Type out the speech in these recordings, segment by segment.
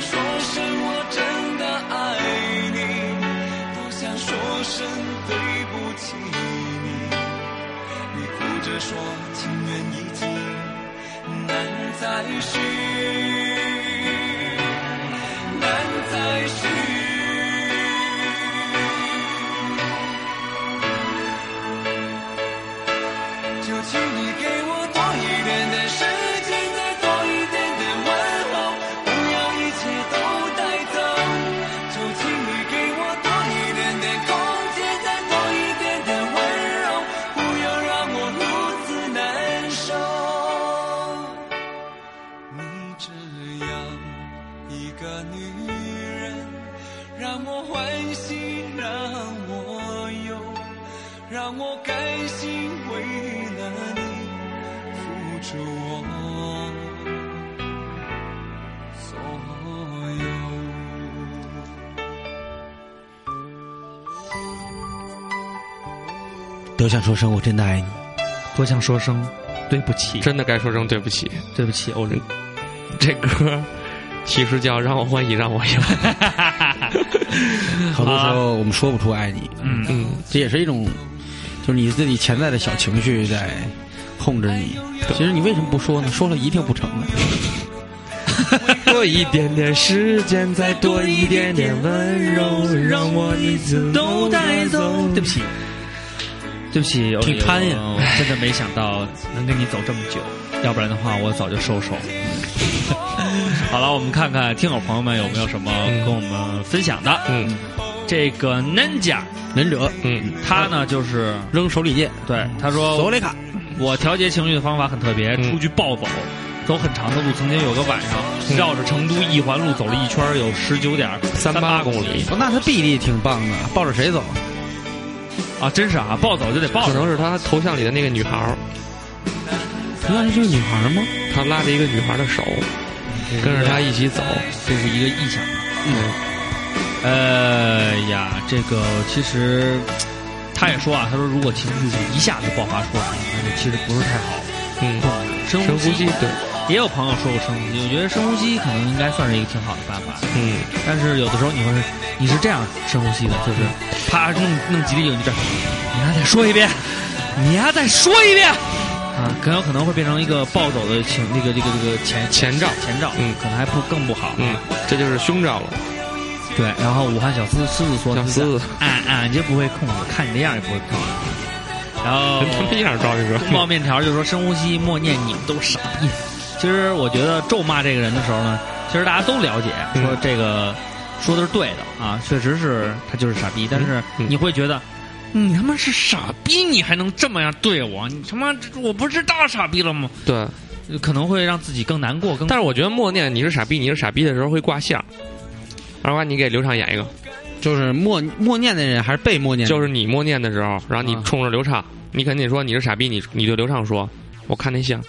说声我真的爱你，多想说声对不起你。你哭着说情缘已尽，难再续，都想说声我真的爱你。多想说声对不起，真的该说声对不起。对不起，欧仁。这歌其实叫“让我欢喜让我忧 好多时候我们说不出爱你，嗯”。嗯，这也是一种，就是你自己潜在的小情绪在控制你。其实你为什么不说呢？说了一定不成的。多一点点时间，再多一点点温柔，让我一次都带走。对不起，对不起，挺贪呀。我真的没想到能跟你走这么久，要不然的话我早就收手。好了，我们看看听友朋友们有没有什么跟我们分享的。嗯。这个 Ninja 忍者嗯。他呢就是扔手里剑，对他说索雷卡，我调节情绪的方法很特别，嗯。出去暴走，走很长的路。曾经有个晚上，绕着成都一环路走了一圈，有十九点三八公里，哦，那他臂力挺棒的，抱着谁走？啊！真是啊，暴走就得暴走。可能是他头像里的那个女孩儿，那是女孩吗？他拉着一个女孩的手，跟着他一起走。这是一个意象。嗯，呃呀，这个其实他也说啊，他说如果情绪一下子爆发出来，那就其实不是太好嗯。深深呼吸，对，也有朋友说过深呼吸，我觉得深呼吸可能应该算是一个挺好的办法。嗯，但是有的时候你会是你是这样深呼吸的，就是啪弄弄几粒酒，你这你还再说一遍，你还再说一遍啊，很有可能会变成一个暴走的情那个这个这个前前兆前兆，嗯可能还不更不好。嗯，这就是胸罩了。对。然后武汉小狮狮子说，小狮子俺俺就不会控制，看你那样也不会控制。然后跟他们一样招一个。宫保面条就说深呼吸，默念你们都傻逼。其实我觉得咒骂这个人的时候呢，其实大家都了解，嗯说这个说的是对的啊，确实是他就是傻逼。但是嗯你会觉得，你他妈是傻逼，你还能这么样对我？你他妈我不是大傻逼了吗？对，可能会让自己更难过，更但是我觉得默念你是傻逼，你是傻逼的时候会挂相。二瓜，你给刘畅演一个，就是默默念的人还是被默念？就是你默念的时候，然后你啊冲着刘畅，你肯定说你是傻逼，你你对刘畅说，我看那像。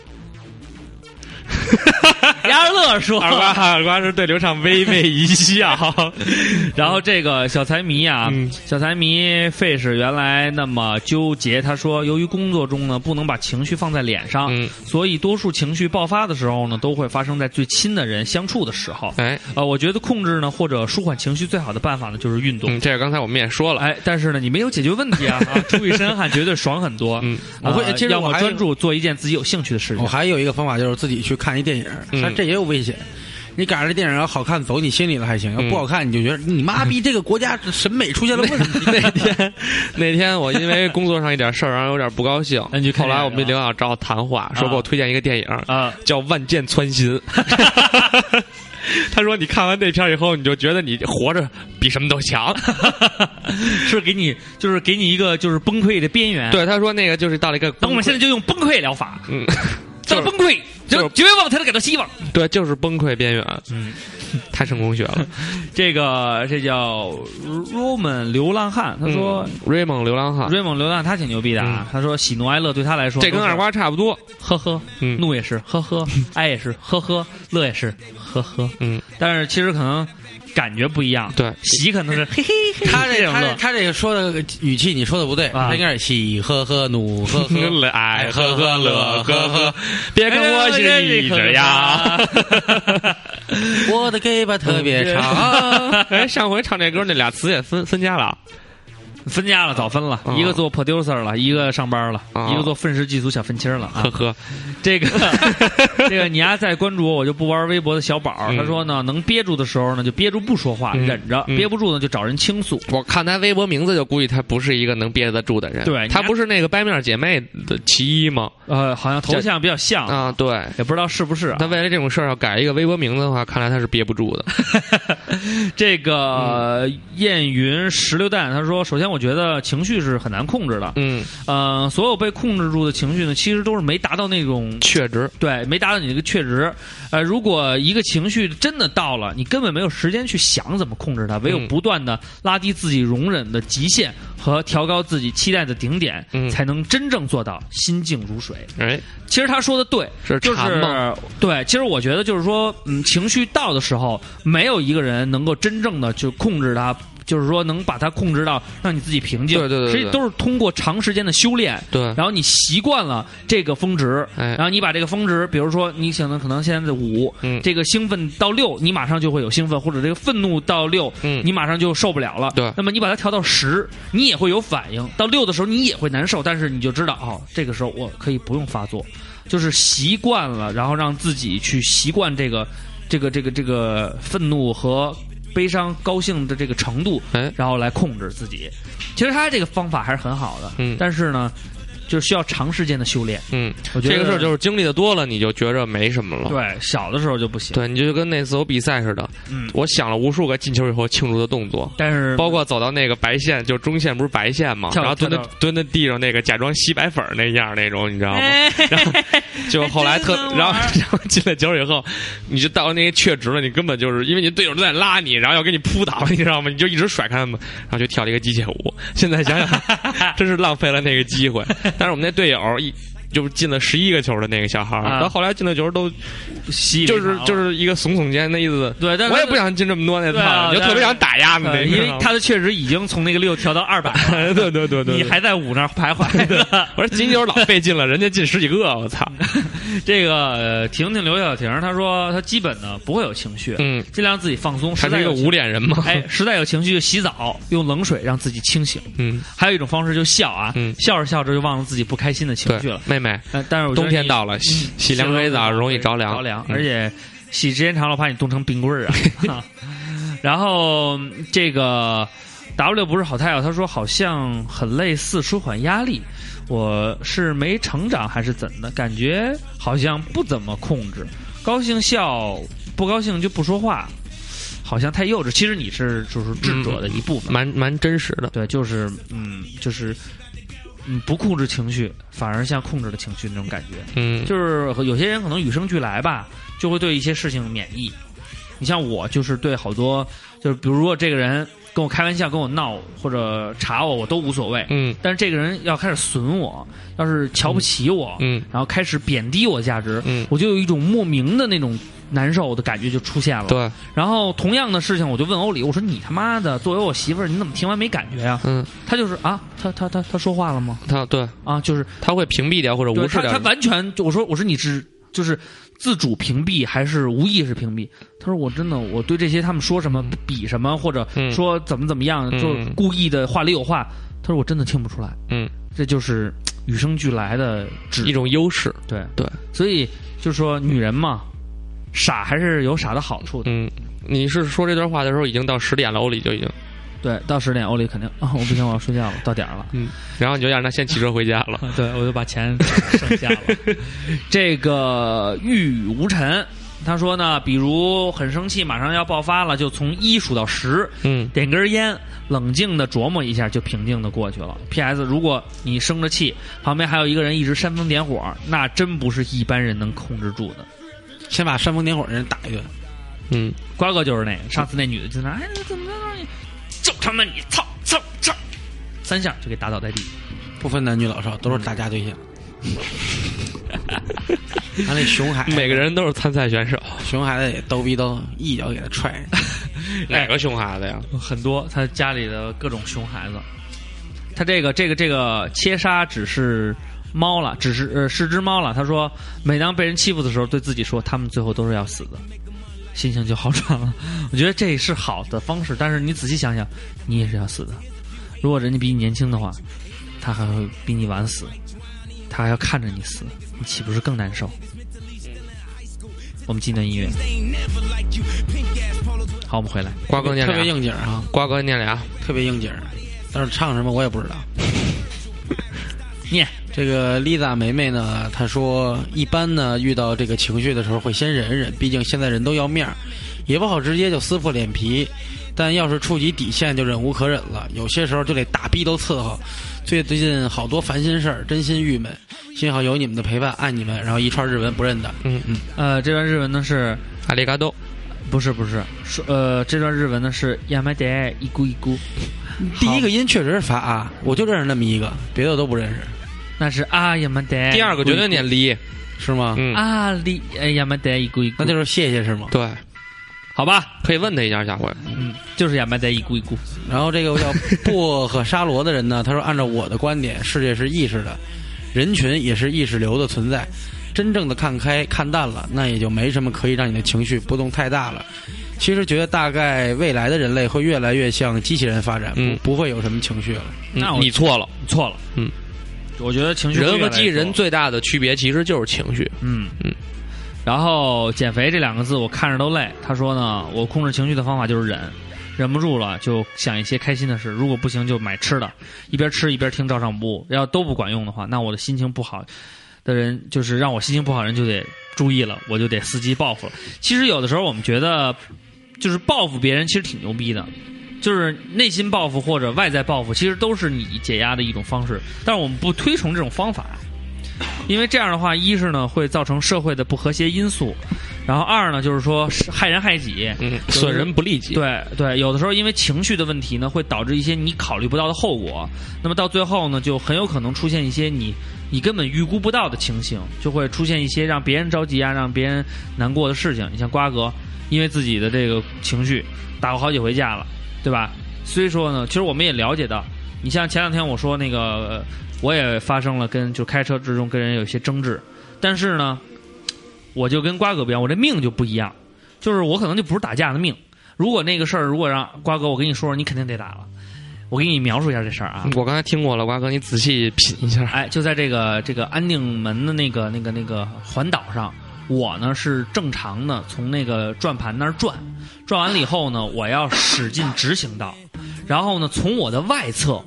牙乐说，二瓜二瓜是对刘畅微微一笑。然后这个小财迷啊，嗯小财迷费是原来那么纠结。他说，由于工作中呢不能把情绪放在脸上，嗯，所以多数情绪爆发的时候呢，都会发生在最亲的人相处的时候。哎，呃，我觉得控制呢或者舒缓情绪最好的办法呢就是运动。嗯，这个刚才我们也说了，哎，但是呢，你没有解决问题啊！啊出一身汗绝对爽很多。我会要么专注做一件自己有兴趣的事情我。还有一个方法就是自己去看一电影，嗯但这也有危险。你赶上这电影要好看，走你心里了还行；要嗯不好看，你就觉得你妈逼这个国家审美出现了问题。那天那天我因为工作上一点事儿，然后有点不高兴那你后来我们领导找我谈话，说给我推荐一个电影，啊，叫《万箭穿心》。他说你看完那片儿以后，你就觉得你活着比什么都强。是给你就是给你一个就是崩溃的边缘。，对，他说那个就是到了一个那我们现在就就用崩溃疗法，嗯，叫崩溃，就是就绝望才能感到希望。对，就是崩溃边缘，嗯，太成功学了。这个这叫 Roman 流浪汉，他说。嗯瑞蒙流浪汉，，Raymond 流浪汉他挺牛逼的啊，他说喜怒哀乐对他来说这跟二瓜差不多。呵呵，嗯怒也是呵呵，哀也是呵呵，乐也是呵呵，嗯，但是其实可能感觉不一样。对喜可能是嘿嘿嘿，他这种，他这他这个说的语气你说的不对，啊他应该是喜呵呵怒呵呵。爱呵呵乐呵呵，别跟我是一只鸭。我的给巴特别长，哎，上回唱这歌那俩词也分分家了。分家了，早分了，啊一个做 producer 了，一个上班了，啊一个做愤世嫉俗小愤青了啊呵。呵，这个 这个，你丫再关注我，我就不玩微博的小宝。嗯他说呢，能憋住的时候呢，就憋住不说话，嗯忍着；嗯憋不住呢，就找人倾诉。我看他微博名字就估计他不是一个能憋得住的人。对他不是那个掰面姐妹的其一吗？呃，好像头像比较像，啊，对。也不知道是不是啊。他为了这种事儿要改一个微博名字的话，看来他是憋不住的。这个燕云石榴弹他说，首先我觉得情绪是很难控制的。嗯，呃，所有被控制住的情绪呢，其实都是没达到那种确值，对，没达到你这个确值。呃，如果一个情绪真的到了，你根本没有时间去想怎么控制它，唯有嗯不断的拉低自己容忍的极限和调高自己期待的顶点，嗯才能真正做到心静如水。哎，其实他说的对，是就？是对。其实我觉得就是说，嗯，情绪到的时候，没有一个人能够真正的去控制它。就是说，能把它控制到让你自己平静，对对对对实际都是通过长时间的修炼，对，然后你习惯了这个峰值，哎然后你把这个峰值，比如说你可能可能现在的五，嗯这个兴奋到六，你马上就会有兴奋，或者这个愤怒到六，嗯你马上就受不了了。对那么你把它调到十，你也会有反应。到六的时候你也会难受，但是你就知道哦，这个时候我可以不用发作，就是习惯了，然后让自己去习惯这个这个这个这个愤怒和。悲伤、高兴的这个程度，哎然后来控制自己。其实他这个方法还是很好的，嗯但是呢，就需要长时间的修炼。嗯，我觉得这个事儿就是经历的多了，你就觉着没什么了。对小的时候就不行。对，你就跟那次我比赛似的，嗯，我想了无数个进球以后庆祝的动作，但是包括走到那个白线，就中线不是白线嘛，然后蹲在蹲在地上那个假装吸白粉儿那样那种，你知道吗？然后就后来特 然后然后进了球以后，你就到了那个确值了，你根本就是因为你队友都在拉你，然后要给你扑倒，你知道吗？你就一直甩开他们，然后就跳了一个机械舞。现在想想，真是浪费了那个机会。但是我们那队友一。就是进了十一个球的那个小孩儿，啊到后来进的球都就是就是一个耸耸肩的意思。对，但我也不想进这么多那套，你就特别想打压他那因为他的确实已经从那个六调到二百了，对对对对，你还在五那儿徘徊。我说进球老费劲了，人家进十几个，我操！这个呃婷婷刘小婷，她说她基本呢不会有情绪，嗯，尽量自己放松。他是一个实在有无脸人嘛。哎，实在有情绪就洗澡，用冷水让自己清醒。嗯，还有一种方式就笑啊，嗯笑着笑着就忘了自己不开心的情绪对了。，妹妹，但但是冬天到了，洗洗凉水澡容易着凉，着凉，嗯而且洗时间长了，怕你冻成冰棍儿啊。然后这个 W 不是好太阳，他说好像很类似舒缓压力，我是没成长还是怎的？感觉好像不怎么控制，高兴笑，不高兴就不说话，好像太幼稚。其实你是就是智者的一部分，蛮蛮真实的。对，就是嗯，就是嗯，不控制情绪，反而像控制了情绪那种感觉。嗯，就是有些人可能与生俱来吧，就会对一些事情免疫。你像我，就是对好多，就是比如说这个人跟我开玩笑、跟我闹或者查我，我都无所谓。嗯但是这个人要开始损我，要是瞧不起我，嗯然后开始贬低我价值，嗯我就有一种莫名的那种难受的感觉就出现了。对，然后同样的事情，我就问欧里，我说你他妈的作为我媳妇儿，你怎么听完没感觉呀、嗯，他就是啊，他他他他说话了吗？他对啊，就是他会屏蔽掉或者无视掉你。完全就我说我说你是就是自主屏蔽还是无意识屏蔽？他说我真的我对这些他们说什么比什么或者嗯说怎么怎么样，嗯就是故意的话里有话。他说我真的听不出来，嗯，这就是 与生俱来的一种优势。对对，所以就是说女人嘛，傻还是有傻的好处的。嗯，你是说这段话的时候已经到十点了，欧里就已经，对，到十点欧里肯定啊，我不行，我要睡觉了，到点儿了。嗯，然后你就让他先骑车回家了。对，我就把钱剩下了。这个玉无尘，他说呢，比如很生气，马上要爆发了，就从一数到十，嗯，点根烟，冷静的琢磨一下，就平静的过去了。P.S. 如果你生着气，旁边还有一个人一直煽风点火，那真不是一般人能控制住的。先把煽风点火的人打一顿。嗯，瓜哥就是那个，上次那女的就那，哎，怎么着？就他妈你操操操，三下就给打倒在地。不分男女老少，都是打架对象。他那熊孩子，每个人都是参赛选手，熊孩子也逗逼逗，一脚给他踹。哪个熊孩子呀？很多他家里的各种熊孩子。他这个这个这个切杀只是猫了，只是呃是只猫了。他说，每当被人欺负的时候，对自己说，他们最后都是要死的，心情就好转了。我觉得这是好的方式，但是你仔细想想，你也是要死的。如果人家比你年轻的话，他还会比你晚死，他还要看着你死，你岂不是更难受？我们进段音乐。好，我们回来。瓜哥念特别，应景啊，瓜哥念俩，特别应景。但是唱什么我也不知道。念这个丽萨梅梅呢，她说一般呢遇到这个情绪的时候会先忍忍，毕竟现在人都要面儿，也不好直接就撕破脸皮。但要是触及底线就忍无可忍了，有些时候就得打逼都伺候。最最近好多烦心事儿，真心郁闷。幸好有你们的陪伴，爱你们。然后一串日文不认得，嗯嗯，呃，这段日文呢是阿里嘎多，不是不是说呃这段日文呢是亚麻得一咕一咕，第一个音确实是发啊，我就认识那么一个，别的我都不认识，那是啊亚麻得。第二个绝对念离，是吗？嗯，啊离哎亚麻得一咕一咕，那就是谢谢是吗？对，好吧，可以问他一下下回。嗯，就是亚麻得一咕一咕。然后这个叫薄荷沙罗的人呢，他说：“按照我的观点，世界是意识的，人群也是意识流的存在。真正的看开、看淡了，那也就没什么可以让你的情绪波动太大了。其实觉得大概未来的人类会越来越向机器人发展，嗯不不会有什么情绪了。那我嗯你错了，你错了，嗯，我觉得情绪会人和机器人最大的区别其实就是情绪。嗯嗯。然后减肥这两个字我看着都累。他说呢，我控制情绪的方法就是忍，忍不住了就想一些开心的事，如果不行就买吃的，一边吃一边听照上不误。要都不管用的话，那我的心情不好的人，就是让我心情不好人就得注意了，我就得伺机报复了。其实有的时候我们觉得，就是报复别人其实挺牛逼的。就是内心报复或者外在报复，其实都是你解压的一种方式，但是我们不推崇这种方法。因为这样的话，一是呢会造成社会的不和谐因素，然后二呢就是说害人害己。嗯，损人不利己。对对，有的时候因为情绪的问题呢，会导致一些你考虑不到的后果。那么到最后呢，就很有可能出现一些你你根本预估不到的情形，就会出现一些让别人着急啊、让别人难过的事情。你像瓜哥，因为自己的这个情绪打过好几回架了，对吧？所以说呢，其实我们也了解到，你像前两天我说那个。呃我也发生了跟就开车之中跟人有一些争执，但是呢，我就跟瓜哥不一样，我这命就不一样，就是我可能就不是打架的命。如果那个事儿，如果让瓜哥我跟你说说，你肯定得打了。我给你描述一下这事儿啊，我刚才听过了，瓜哥，你仔细品一下。哎，就在这个这个安定门的那个那个那个环岛上，我呢是正常的从那个转盘那儿转，转完了以后呢，我要驶进直行道，然后呢，从我的外侧，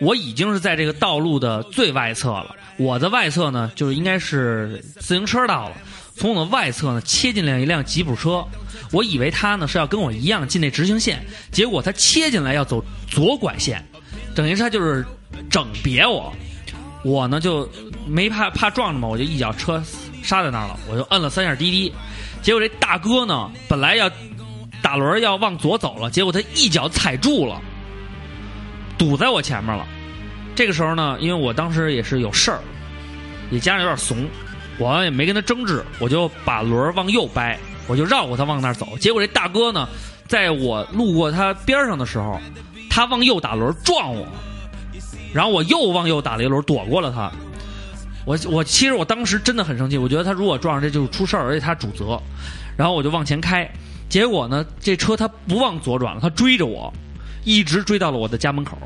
我已经是在这个道路的最外侧了。我的外侧呢，就是应该是自行车道了。从我的外侧呢，切进来一辆吉普车，我以为他呢是要跟我一样进那直行线，结果他切进来要走左拐线，等于他就是整别我。我呢就没怕怕撞着嘛，我就一脚车刹在那儿了，我就摁了三下滴滴，结果这大哥呢本来要打轮要往左走了，结果他一脚踩住了，堵在我前面了。这个时候呢，因为我当时也是有事儿，也加上有点怂，我也没跟他争执，我就把轮儿往右掰，我就绕过他往那儿走。结果这大哥呢，在我路过他边上的时候，他往右打轮撞我，然后我又往右打了一轮躲过了他。我我其实我当时真的很生气，我觉得他如果撞上这就是出事儿，而且他主责。然后我就往前开，结果呢，这车他不往左转了，他追着我，一直追到了我的家门口。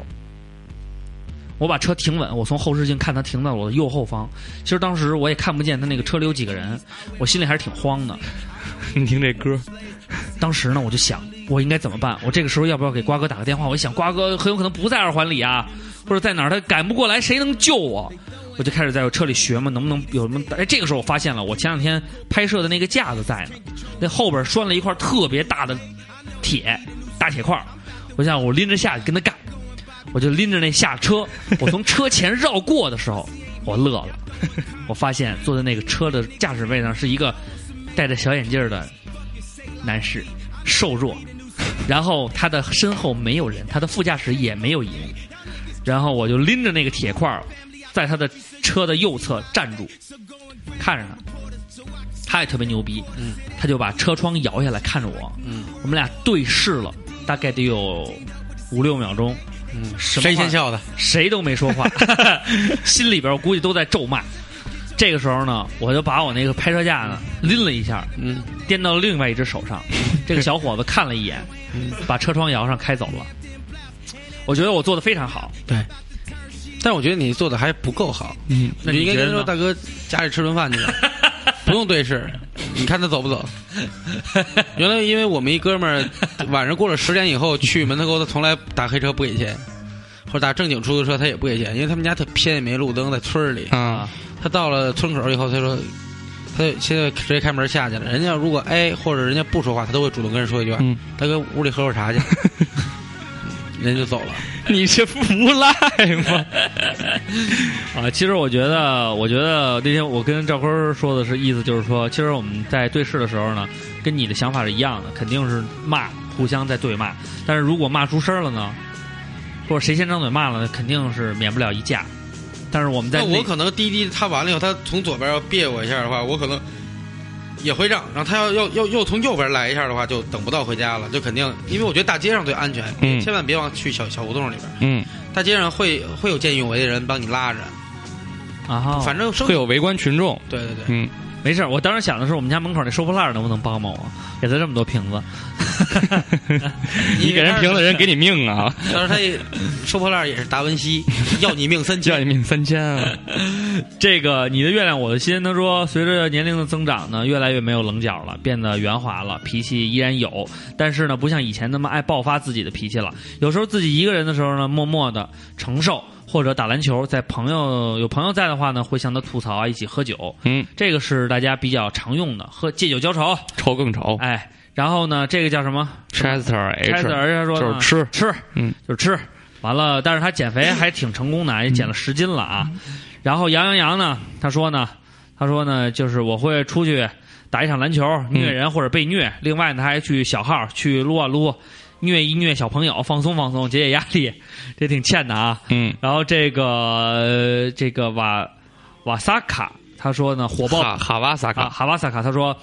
我把车停稳，我从后视镜看他停到了我的右后方。其实当时我也看不见他那个车里有几个人，我心里还是挺慌的。你听这歌，当时呢，我就想我应该怎么办？我这个时候要不要给瓜哥打个电话？我一想瓜哥很有可能不在二环里啊，或者在哪儿，他赶不过来，谁能救我？我就开始在我车里学嘛，能不能有什么？哎，这个时候我发现了，我前两天拍摄的那个架子在呢，那后边拴了一块特别大的铁大铁块我想我拎着下去跟他干，我就拎着那下车，我从车前绕过的时候，我乐了，我发现坐在那个车的驾驶位上是一个戴着小眼镜的男士，瘦弱，然后他的身后没有人，他的副驾驶也没有人，然后我就拎着那个铁块，在他的车的右侧站住，看着他，他也特别牛逼，嗯，他就把车窗摇下来看着我，嗯我们俩对视了，大概得有五六秒钟，嗯，谁先笑的？谁都没说话，心里边我估计都在咒骂。这个时候呢，我就把我那个拍摄架呢拎了一下，嗯，颠到另外一只手上。这个小伙子看了一眼，嗯把车窗摇上开走了。我觉得我做的非常好，对。但我觉得你做的还不够好，嗯，那你应该跟他说大哥家里吃顿饭去吧，不用对视，你看他走不走？原来因为我们一哥们儿晚上过了十点以后去门头沟，他从来打黑车不给钱，或者打正经出租车他也不给钱，因为他们家特偏，也没路灯，在村儿里。啊，他到了村口以后，他说。他现在直接开门下去了。人家如果哎，或者人家不说话，他都会主动跟人说一句话：“嗯大哥，屋里喝会儿茶去。” 人就走了。你这不无赖吗？啊，其实我觉得，我觉得那天我跟赵坤说的是意思就是说，其实我们在对视的时候呢，跟你的想法是一样的，肯定是骂，互相在对骂。但是如果骂出声了呢，或者谁先张嘴骂了呢，肯定是免不了一架。但是我们在那我可能滴滴他完了以后，他从左边要别我一下的话，我可能也会让。然后他要要要又从右边来一下的话，就等不到回家了，就肯定，因为我觉得大街上最安全，嗯。千万别往去小小胡同里边，嗯，大街上会会有见义勇为的人帮你拉着，啊哈，反正会有围观群众。对对对，嗯，没事。我当时想的是，我们家门口那收破烂儿能不能帮帮我，给他这么多瓶子。你给人瓶子人给你命啊，但是他也收破烂也是达文西，要你命三千。要你命三千啊！这个你的月亮我的心，他说随着年龄的增长呢，越来越没有棱角了，变得圆滑了，脾气依然有，但是呢，不像以前那么爱爆发自己的脾气了。有时候自己一个人的时候呢，默默的承受，或者打篮球，在朋友有朋友在的话呢，会向他吐槽啊，一起喝酒，嗯，这个是大家比较常用的，喝借酒浇愁，愁更愁。哎，然后呢，这个叫什么？Chester H，Chester 他说呢就是吃，吃，嗯，就是吃。完了，但是他减肥还挺成功的，也减了十斤了啊。然后杨洋洋呢，他说呢，他说呢，就是我会出去打一场篮球，虐人或者被虐。另外呢，他还去小号去撸啊撸，虐一虐小朋友，放松放松，解解压力，这挺欠的啊。嗯，然后这个、呃这个瓦瓦萨卡他说呢，火爆哈哈瓦萨啊，卡，哈瓦萨卡他说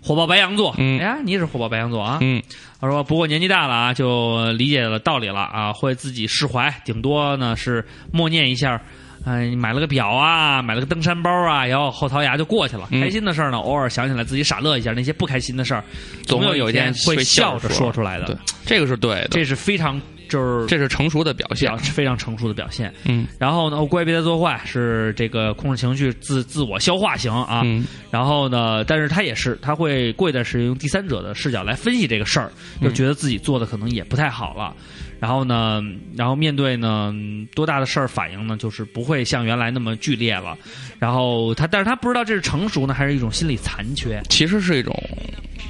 火爆白羊座，嗯。哎呀，你也是火爆白羊座啊。嗯。他说：“不过年纪大了啊，就理解了道理了啊，会自己释怀，顶多呢是默念一下，嗯、买了个表啊，买了个登山包啊，然后后槽牙就过去了。嗯开心的事儿呢，偶尔想起来自己傻乐一下；那些不开心的事儿，总有有一天会会笑着着说出来的。对，这个是对的，这是非常就是这是成熟的表现表。非常成熟的表现。嗯然后呢，哦乖，别再做坏，是这个控制情绪、自自我消化型啊。嗯然后呢，但是他也是，他会过一段时间用第三者的视角来分析这个事儿，就觉得自己做的可能也不太好了。然后呢，然后面对呢多大的事儿反应呢，就是不会像原来那么剧烈了。然后他，但是他不知道这是成熟呢，还是一种心理残缺，其实是一种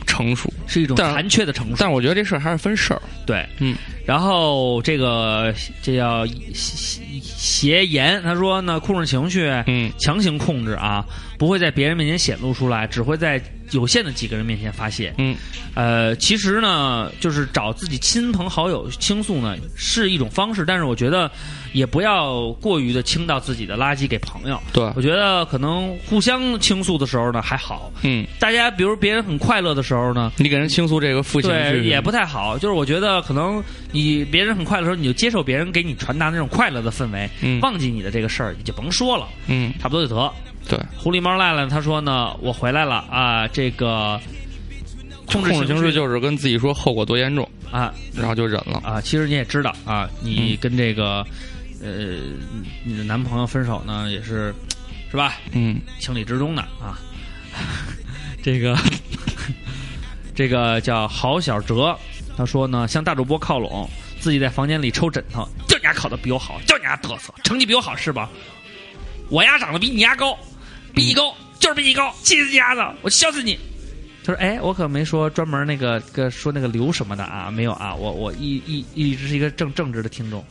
成熟，是一种残缺的成熟。但是我觉得这事儿还是分事儿。对，嗯，然后这个这叫邪邪言，他说呢，控制情绪，嗯强行控制啊，不会在别人面前显露出来，只会在有限的几个人面前发泄。嗯呃，其实呢，就是找自己亲朋好友倾诉呢，是一种方式，但是我觉得也不要过于的倾倒自己的垃圾给朋友。对，我觉得可能互相倾诉的时候呢还好，嗯，大家比如别人很快乐的时候呢，你给人倾诉这个负情对，绪，也不太好。就是我觉得可能你别人很快乐的时候，你就接受别人给你传达那种快乐的氛围，嗯忘记你的这个事儿，你就甭说了，嗯，差不多就得。对，狐狸猫赖赖他说呢，我回来了啊，这个控制控制情绪绪就是跟自己说后果多严重，啊然后就忍了。啊，其实你也知道啊，你跟这个、呃你的男朋友分手呢，也是是吧？嗯情理之中的啊。这个 这个叫郝小哲，他说呢，向大主播靠拢，自己在房间里抽枕头，就你丫考的比我好，就你丫嘚瑟，成绩比我好是吧？我丫长得比你丫高，比你高，就是比你高，气死你丫的，我削死你。他说：“哎，我可没说专门那个个说那个刘什么的啊，没有啊，我我一一一直是一个正正直的听众，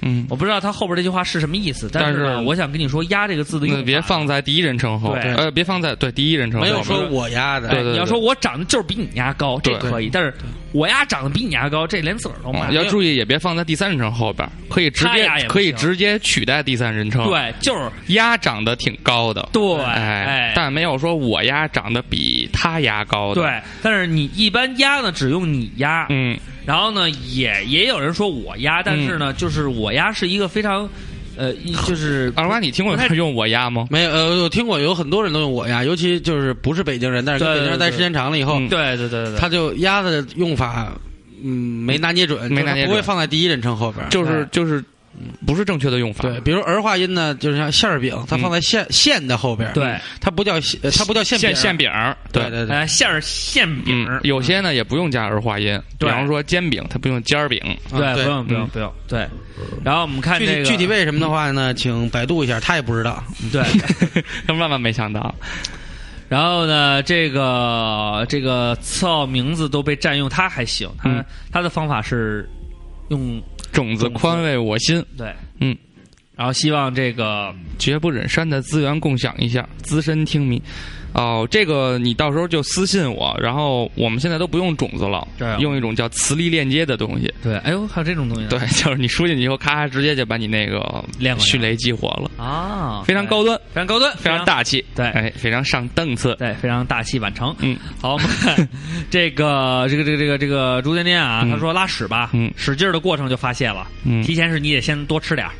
嗯，我不知道他后边这句话是什么意思，但是但是我想跟你说“压”这个字的用那法，别放在第一人称后，对呃，别放在对第一人称后，没有说我压的，对对你要说我长得就是比你压高，这可以，但是我丫长得比你丫高，这连字儿都没嗯。要注意，也别放在第三人称后边，可以直接可以直接取代第三人称。，对，就是鸭长得挺高的，对，哎哎，，但没有说我鸭长得比他鸭高的。，对，但是你一般鸭呢，只用你鸭，嗯，然后呢，也也有人说我鸭，但是呢，就是我鸭是一个非常，呃，一就是 二娃，你听过是用我压吗？没有，呃，我听过有很多人都用我压，尤其就是不是北京人，但是跟北京人待时间长了以后，嗯对对对对对，他就压的用法，嗯，没拿捏准，没拿捏不会放在第一人称后边。就是就是不是正确的用法。对，比如儿化音呢，就是像馅儿饼，它放在馅馅的后边，对，它不叫它不叫馅饼。馅，馅饼儿，对对。对，呃，馅儿馅饼嗯，，有些呢也不用加儿化音，比方说煎饼，它不用尖儿饼。对，不用不用嗯不用，对。然后我们看具体这个具体为什么的话呢，请百度一下，他也不知道。对，他 万万没想到，然后呢，这个这个次奥名字都被占用，他还行，他、嗯。他的方法是用种子宽慰我心，对，嗯，然后希望这个绝不忍删的资源共享一下，资深听迷。哦，这个你到时候就私信我，然后我们现在都不用种子了，对用一种叫磁力链接的东西。对，哎呦，还有这种东西呢，对，就是你输进去以后，咔，直接就把你那个迅雷激活了，啊，非常高端，非常高端，非常，大气，对哎，非常上档次。对，非常大器晚成。嗯，好，我们看 这个这个这个这个这个朱天天啊，嗯他说拉屎吧，嗯使劲儿的过程就发泄了，嗯提前是你得先多吃点儿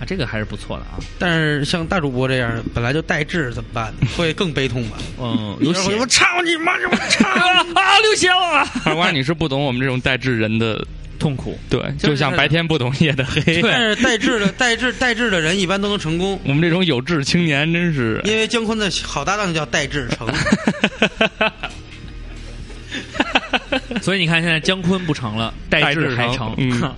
啊，这个还是不错的啊，但是像大主播这样本来就带痣，怎么办呢？会更悲痛吧？嗯，有血我操你妈！我操！啊，流血了，二瓜，你是不懂我们这种带痣人的，痛苦。对，就像白天不懂夜的黑。对 但是带痣的带痣带痣的人一般都能成功，我们这种有志青年真是，因为姜昆的好搭档叫戴志成。所以你看，现在姜昆不成了，戴志还成。嗯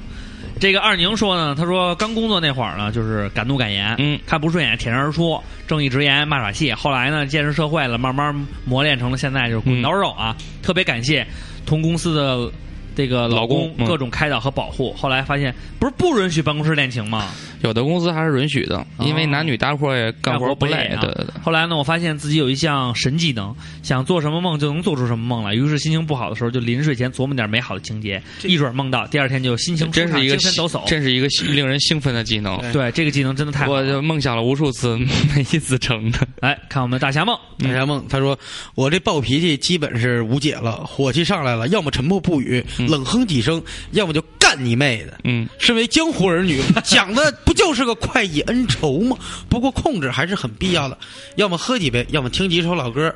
这个二宁说呢，他说刚工作那会儿呢，就是敢怒敢言，嗯看不顺眼挺身而出，正义直言骂耍戏。后来呢，见识社会了，慢慢磨练成了现在就是滚刀肉啊。特别感谢同公司的这个老老公嗯各种开导和保护。后来发现，不是不允许办公室恋情吗？有的公司还是允许的，因为哦男女搭伙也干活不累。啊对对对，后来呢，我发现自己有一项神技能，想做什么梦就能做出什么梦来。于是心情不好的时候，就临睡前琢磨点美好的情节，一准梦到，第二天就心情，真是一个精神抖擞。真是一个令人兴奋的技能。对这个技能真的太好我。就梦想了无数次，没一次成的。来看我们的大侠梦，大侠梦，他说我这暴脾气基本是无解了，火气上来了，要么沉默不语，冷哼几声，要么就干你妹的。嗯，身为江湖儿女，讲的不就是个快意恩仇吗？不过控制还是很必要的，要么喝几杯，要么听几首老歌，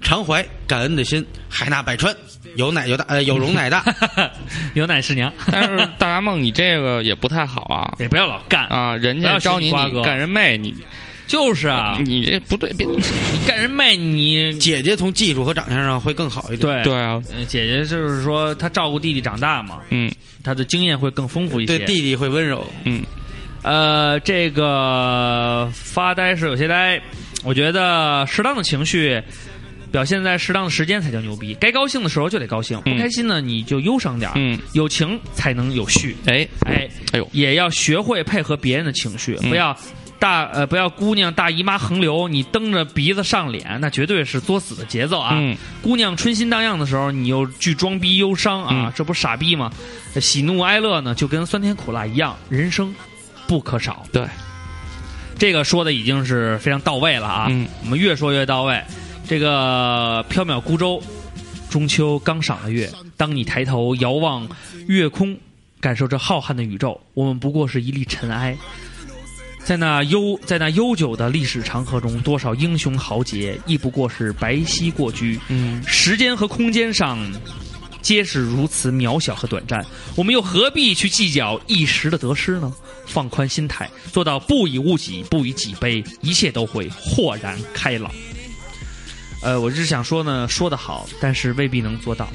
常怀感恩的心，海纳百川，有奶有大，呃，有容乃大。有奶是娘，但是大侠梦，你这个也不太好啊也不要老干，啊！人家招你，你干人妹，你就是啊，你这不对，别你干人妹你。姐姐从技术和长相上会更好一点。对对啊，呃姐姐就是说她照顾弟弟长大嘛，嗯她的经验会更丰富一些。对弟弟会温柔。嗯，呃，这个发呆是有些呆，我觉得适当的情绪表现在适当的时间才叫牛逼。该高兴的时候就得高兴，不嗯开心呢你就忧伤点儿。嗯，有情才能有序。哎，哎，哎呦，也要学会配合别人的情绪，嗯不要大呃不要姑娘大姨妈横流，你蹬着鼻子上脸，那绝对是作死的节奏啊！嗯姑娘春心荡漾的时候，你又去装逼忧伤啊，嗯这不傻逼吗？喜怒哀乐呢，就跟酸甜苦辣一样，人生不可少。对，这个说的已经是非常到位了啊！嗯我们越说越到位。这个缥缈孤舟，中秋刚赏了月，当你抬头遥望月空，感受这浩瀚的宇宙，我们不过是一粒尘埃。在那悠在那悠久的历史长河中，多少英雄豪杰亦不过是白皙过居。嗯时间和空间上，皆是如此渺小和短暂，我们又何必去计较一时的得失呢？放宽心态，做到不以物喜，不以己悲，一切都会豁然开朗。呃，我只是想说呢，说的好，但是未必能做到。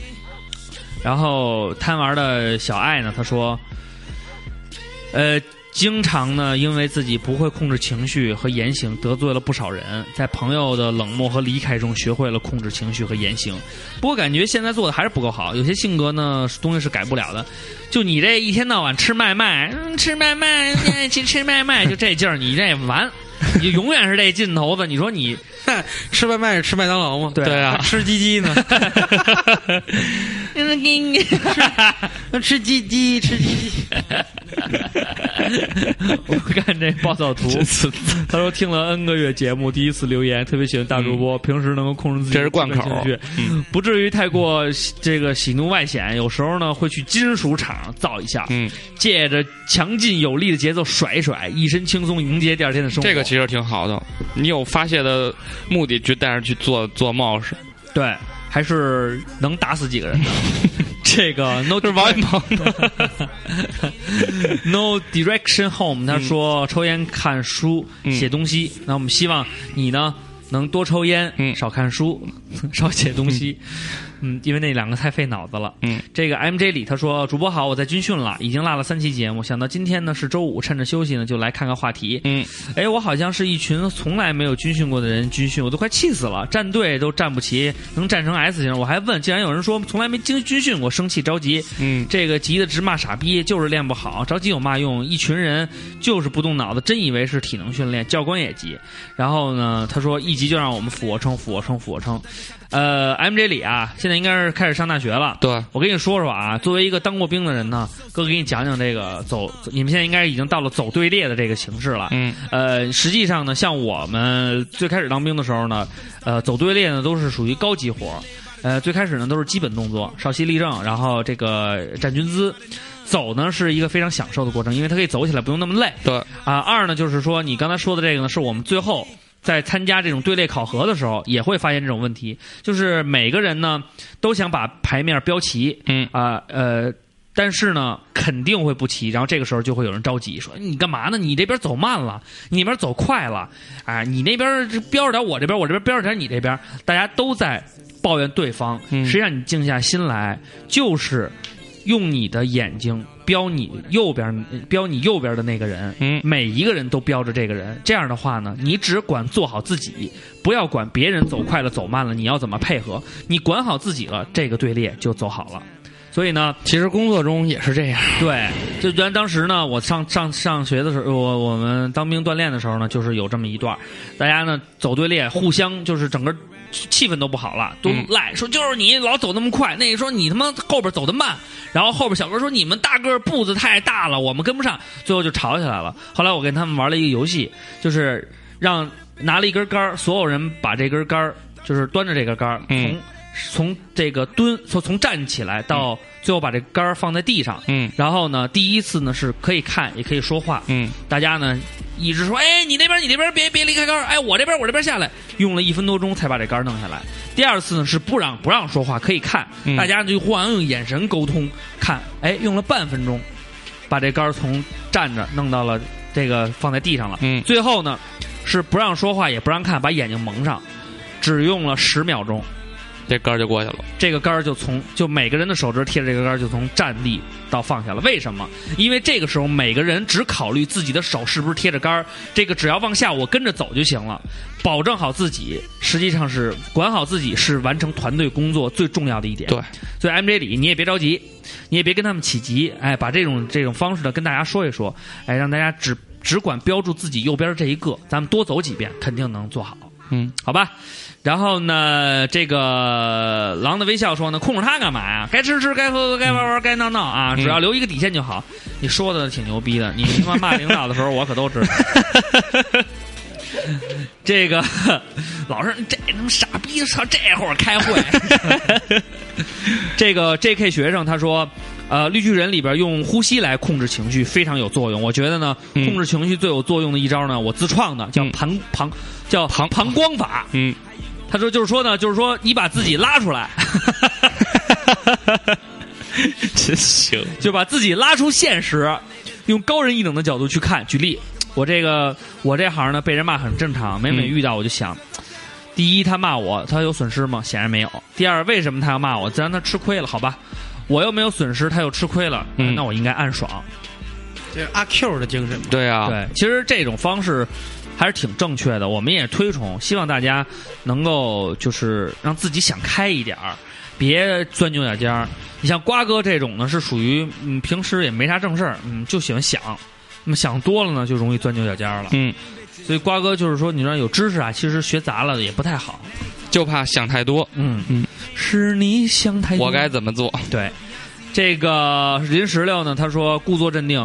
然后贪玩的小爱呢，他说，呃，经常呢，因为自己不会控制情绪和言行，得罪了不少人。在朋友的冷漠和离开中，学会了控制情绪和言行。不过感觉现在做的还是不够好，有些性格呢东西是改不了的。就你这一天到晚吃麦麦，嗯，吃麦麦，爱去吃麦麦，就这劲儿，你这完，你永远是这劲头子。你说你吃外卖是吃麦当劳吗？对对啊 吃鸡鸡呢？吃鸡 鸡，吃鸡鸡。我看这暴躁图，他说听了 N 个月节目，第一次留言，特别喜欢大主播，平时能够控制自己这是贯口情绪，不至于太过这个喜怒外显。有时候呢，会去金属厂造一下，嗯，借着强劲有力的节奏甩一甩，一身轻松迎接第二天的生活。这个其实挺好的。你有发泄的目的，就带着去做做冒失。对，还是能打死几个人的。这个 no 这是王一鹏 no direction home，他说、抽烟、看书、嗯写东西。那我们希望你呢能多抽烟，嗯少看书，少写东西。嗯，因为那两个太费脑子了。嗯，这个 MJ 里他说：“主播好，我在军训了，已经落了三期节目，想到今天呢是周五，趁着休息呢就来看看话题。嗯，哎，我好像是一群从来没有军训过的人军训，我都快气死了，站队都站不齐，能站成 S 型。我还问，竟然有人说从来没经军训过，生气着急。嗯，这个急的直骂傻逼，就是练不好，着急有嘛用？一群人就是不动脑子，真以为是体能训练，教官也急。然后呢，他说一急就让我们俯卧撑，俯卧撑，俯卧撑。呃，MJ 里啊，现在应该是开始上大学了。对，我跟你说说啊，作为一个当过兵的人呢，哥给你讲讲这个走，你们现在应该已经到了走队列的这个形式了。嗯呃，实际上呢，像我们最开始当兵的时候呢，呃，走队列呢都是属于高级活儿呃，最开始呢都是基本动作，稍息立正，然后这个站军姿。走呢是一个非常享受的过程，因为它可以走起来不用那么累。对，啊，二呢就是说你刚才说的这个呢，是我们最后在参加这种队列考核的时候也会发现这种问题，就是每个人呢都想把牌面标齐，嗯啊呃。但是呢，肯定会不齐，然后这个时候就会有人着急说：“你干嘛呢？你这边走慢了，你那边走快了，啊，你那边标着点我这边，我这边标着点你这边，大家都在抱怨对方。嗯实际上，你静下心来，就是用你的眼睛标你右边，标你右边的那个人。嗯每一个人都标着这个人，这样的话呢，你只管做好自己，不要管别人走快了走慢了，你要怎么配合？你管好自己了，这个队列就走好了。所以呢，其实工作中也是这样。对，就咱当时呢，我上上上学的时候，我我们当兵锻炼的时候呢，就是有这么一段儿，大家呢走队列，互相就是整个气氛都不好了，都嗯。赖、说就是你老走那么快，那个说你他妈后边走的慢，然后后边小哥说你们大个步子太大了，我们跟不上，最后就吵起来了。后来我跟他们玩了一个游戏，就是让拿了一根杆儿，所有人把这根杆儿就是端着这根杆儿，嗯。从从这个蹲从从站起来到最后把这杆儿放在地上。嗯然后呢，第一次呢是可以看也可以说话，嗯大家呢一直说，哎，你那边你那边别别离开杆儿，哎，我这边我这边下来，用了一分多钟才把这杆儿弄下来。第二次呢是不让不让说话，可以看，嗯大家就互相用眼神沟通，看，哎，用了半分钟，把这杆儿从站着弄到了这个放在地上了。嗯最后呢是不让说话也不让看，把眼睛蒙上，只用了十秒钟。这杆儿就过去了。这个杆儿就从就每个人的手指贴着这个杆儿就从站立到放下了。为什么？因为这个时候每个人只考虑自己的手是不是贴着杆儿，这个只要往下我跟着走就行了，保证好自己，实际上是管好自己是完成团队工作最重要的一点。对，所以 MJ 里你也别着急，你也别跟他们起急，哎，把这种这种方式呢跟大家说一说，哎，让大家只只管标注自己右边这一个，咱们多走几遍，肯定能做好。嗯，好吧。然后呢，这个狼的微笑说呢，控制他干嘛呀？该吃吃，该喝喝，该玩玩，该闹闹啊，嗯只要留一个底线就好。你说的挺牛逼的，你他妈骂领导的时候，我可都知道。这个老是这他妈傻逼，操这会儿开会。这个 J.K. 学生他说，呃，绿巨人里边用呼吸来控制情绪非常有作用。我觉得呢，嗯控制情绪最有作用的一招呢，我自创的叫嗯膀膀叫膀膀胱法。嗯，他说就是说呢，就是说你把自己拉出来，真行。就把自己拉出现实，用高人一等的角度去看。举例，我这个我这行呢被人骂很正常，每每嗯遇到我就想。第一，他骂我，他有损失吗？显然没有。第二，为什么他要骂我？自然他吃亏了，好吧？我又没有损失，他又吃亏了，嗯那我应该暗爽。这是阿 Q 的精神嘛。对啊，对，其实这种方式还是挺正确的，我们也推崇，希望大家能够就是让自己想开一点儿，别钻牛角尖儿。你像瓜哥这种呢，是属于嗯平时也没啥正事儿，嗯就喜欢想，那么想多了呢，就容易钻牛角尖儿了。嗯，所以瓜哥就是说，你说有知识啊，其实学杂了也不太好。就怕想太多，嗯嗯，是你想太多。我该怎么做？对这个林石榴呢，他说故作镇定，